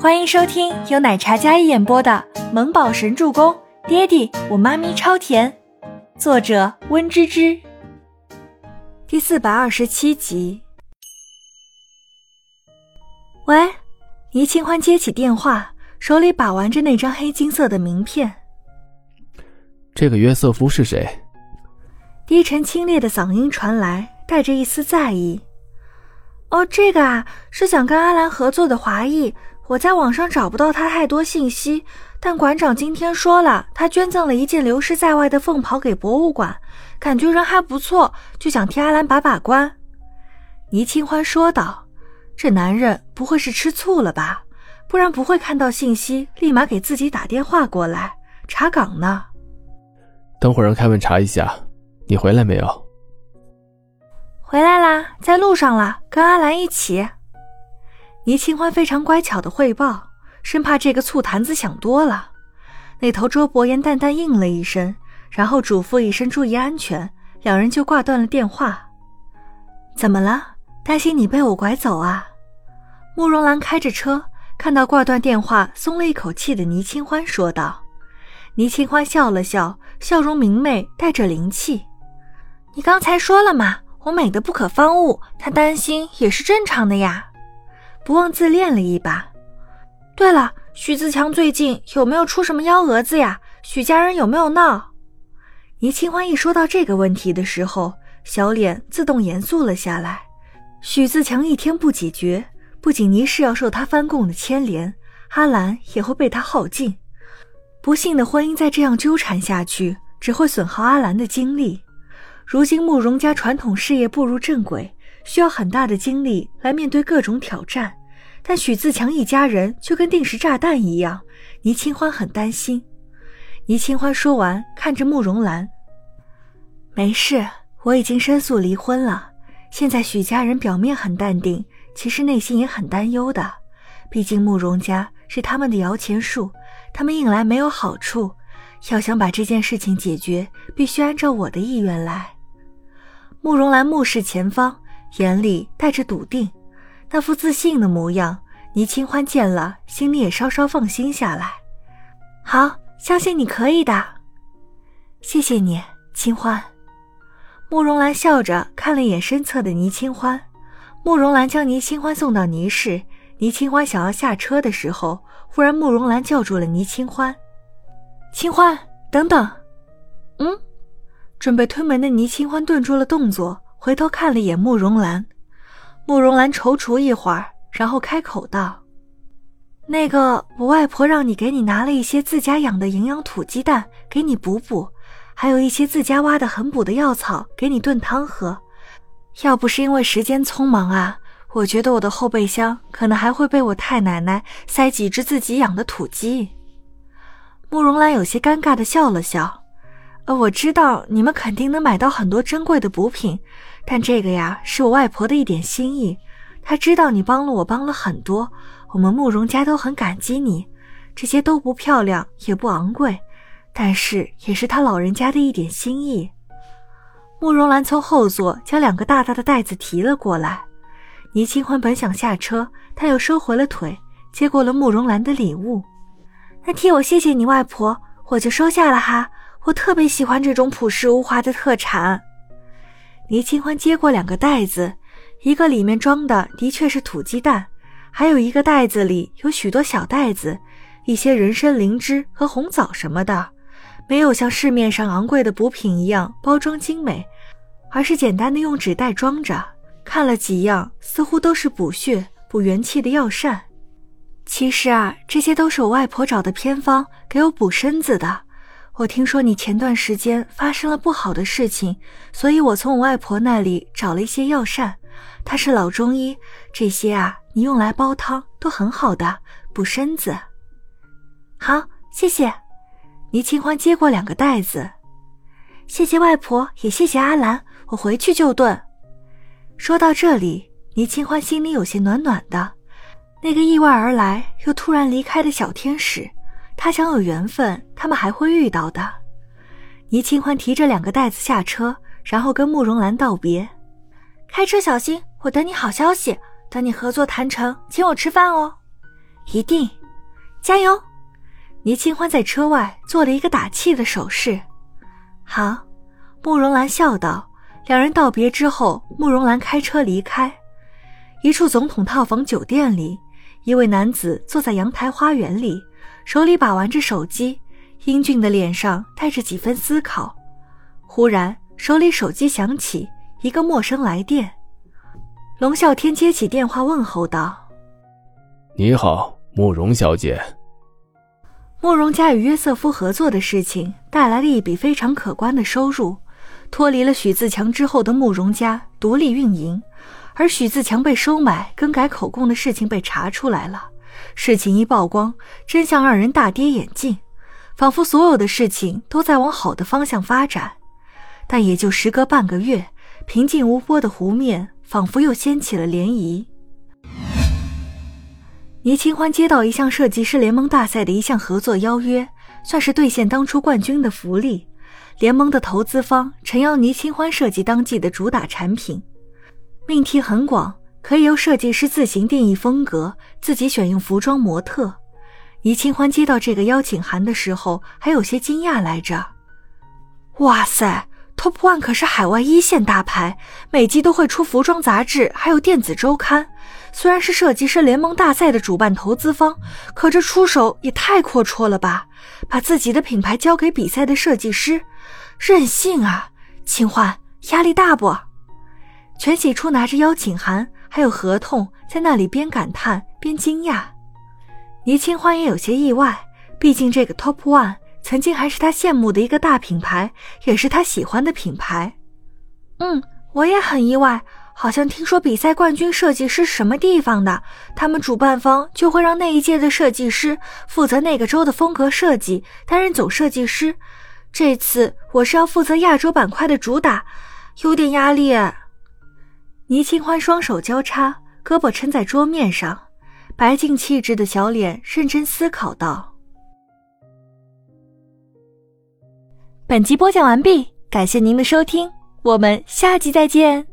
欢迎收听由奶茶嘉一演播的《萌宝神助攻》，爹地我妈咪超甜，作者温芝芝。第四百二十七集。喂，倪清欢接起电话，手里把玩着那张黑金色的名片。这个约瑟夫是谁？低沉清冽的嗓音传来，带着一丝在意。哦，这个啊，是想跟阿兰合作的华裔。我在网上找不到他太多信息，但馆长今天说了，他捐赠了一件流失在外的凤袍给博物馆，感觉人还不错，就想替阿兰把把关。倪清欢说道：“这男人不会是吃醋了吧？不然不会看到信息立马给自己打电话过来查岗呢。”等会儿让凯文查一下，你回来没有？回来啦，在路上了，跟阿兰一起。倪清欢非常乖巧的汇报，生怕这个醋坛子想多了。那头周伯言淡淡应了一声，然后嘱咐一声注意安全，两人就挂断了电话。怎么了？担心你被我拐走啊？慕容兰开着车，看到挂断电话，松了一口气的倪清欢说道。倪清欢笑了笑，笑容明媚，带着灵气。你刚才说了嘛，我美的不可方物，他担心也是正常的呀。不忘自恋了一把。对了，许自强最近有没有出什么幺蛾子呀？许家人有没有闹？倪清欢一说到这个问题的时候，小脸自动严肃了下来。许自强一天不解决，不仅倪氏要受他翻供的牵连，阿兰也会被他耗尽。不幸的婚姻再这样纠缠下去，只会损耗阿兰的精力。如今慕容家传统事业步入正轨。需要很大的精力来面对各种挑战，但许自强一家人就跟定时炸弹一样，倪清欢很担心。倪清欢说完，看着慕容兰：“没事，我已经申诉离婚了。现在许家人表面很淡定，其实内心也很担忧的。毕竟慕容家是他们的摇钱树，他们硬来没有好处。要想把这件事情解决，必须按照我的意愿来。”慕容兰目视前方。眼里带着笃定，那副自信的模样，倪清欢见了，心里也稍稍放心下来。好，相信你可以的。谢谢你，清欢。慕容兰笑着看了一眼身侧的倪清欢。慕容兰将倪清欢送到倪氏，倪清欢想要下车的时候，忽然慕容兰叫住了倪清欢：“清欢，等等。”嗯，准备推门的倪清欢顿住了动作。回头看了一眼慕容兰，慕容兰踌躇一会儿，然后开口道：“那个，我外婆让你给你拿了一些自家养的营养土鸡蛋，给你补补，还有一些自家挖的很补的药草，给你炖汤喝。要不是因为时间匆忙啊，我觉得我的后备箱可能还会被我太奶奶塞几只自己养的土鸡。”慕容兰有些尴尬的笑了笑：“呃，我知道你们肯定能买到很多珍贵的补品。”但这个呀，是我外婆的一点心意。她知道你帮了我，帮了很多，我们慕容家都很感激你。这些都不漂亮，也不昂贵，但是也是他老人家的一点心意。慕容兰从后座将两个大大的袋子提了过来。倪清欢本想下车，他又收回了腿，接过了慕容兰的礼物。那替我谢谢你外婆，我就收下了哈。我特别喜欢这种朴实无华的特产。倪清欢接过两个袋子，一个里面装的的确是土鸡蛋，还有一个袋子里有许多小袋子，一些人参、灵芝和红枣什么的，没有像市面上昂贵的补品一样包装精美，而是简单的用纸袋装着。看了几样，似乎都是补血、补元气的药膳。其实啊，这些都是我外婆找的偏方，给我补身子的。我听说你前段时间发生了不好的事情，所以我从我外婆那里找了一些药膳，她是老中医，这些啊你用来煲汤都很好的，补身子。好，谢谢。倪清欢接过两个袋子，谢谢外婆，也谢谢阿兰，我回去就炖。说到这里，倪清欢心里有些暖暖的，那个意外而来又突然离开的小天使。他想有缘分，他们还会遇到的。倪清欢提着两个袋子下车，然后跟慕容兰道别：“开车小心，我等你好消息。等你合作谈成，请我吃饭哦。”一定，加油！倪清欢在车外做了一个打气的手势。好，慕容兰笑道。两人道别之后，慕容兰开车离开。一处总统套房酒店里，一位男子坐在阳台花园里，手里把玩着手机，英俊的脸上带着几分思考。忽然，手里手机响起，一个陌生来电。龙啸天接起电话，问候道：“你好，慕容小姐。”慕容家与约瑟夫合作的事情带来了一笔非常可观的收入，脱离了许自强之后的慕容家独立运营，而许自强被收买、更改口供的事情被查出来了。事情一曝光，真相让人大跌眼镜，仿佛所有的事情都在往好的方向发展。但也就时隔半个月，平静无波的湖面。仿佛又掀起了涟漪。倪清欢接到一项设计师联盟大赛的一项合作邀约，算是兑现当初冠军的福利。联盟的投资方诚邀倪清欢设计当季的主打产品，命题很广，可以由设计师自行定义风格，自己选用服装模特。倪清欢接到这个邀请函的时候，还有些惊讶来着。哇塞！Top One 可是海外一线大牌，每季都会出服装杂志，还有电子周刊。虽然是设计师联盟大赛的主办投资方，可这出手也太阔绰了吧！把自己的品牌交给比赛的设计师，任性啊！清欢，压力大不？全喜初拿着邀请函还有合同，在那里边感叹边惊讶。倪清欢也有些意外，毕竟这个 Top One。曾经还是他羡慕的一个大品牌，也是他喜欢的品牌。嗯，我也很意外，好像听说比赛冠军设计师什么地方的，他们主办方就会让那一届的设计师负责那个州的风格设计，担任总设计师。这次我是要负责亚洲板块的主打，有点压力。倪清欢双手交叉，胳膊撑在桌面上，白净气质的小脸认真思考道。本集播讲完毕，感谢您的收听，我们下集再见。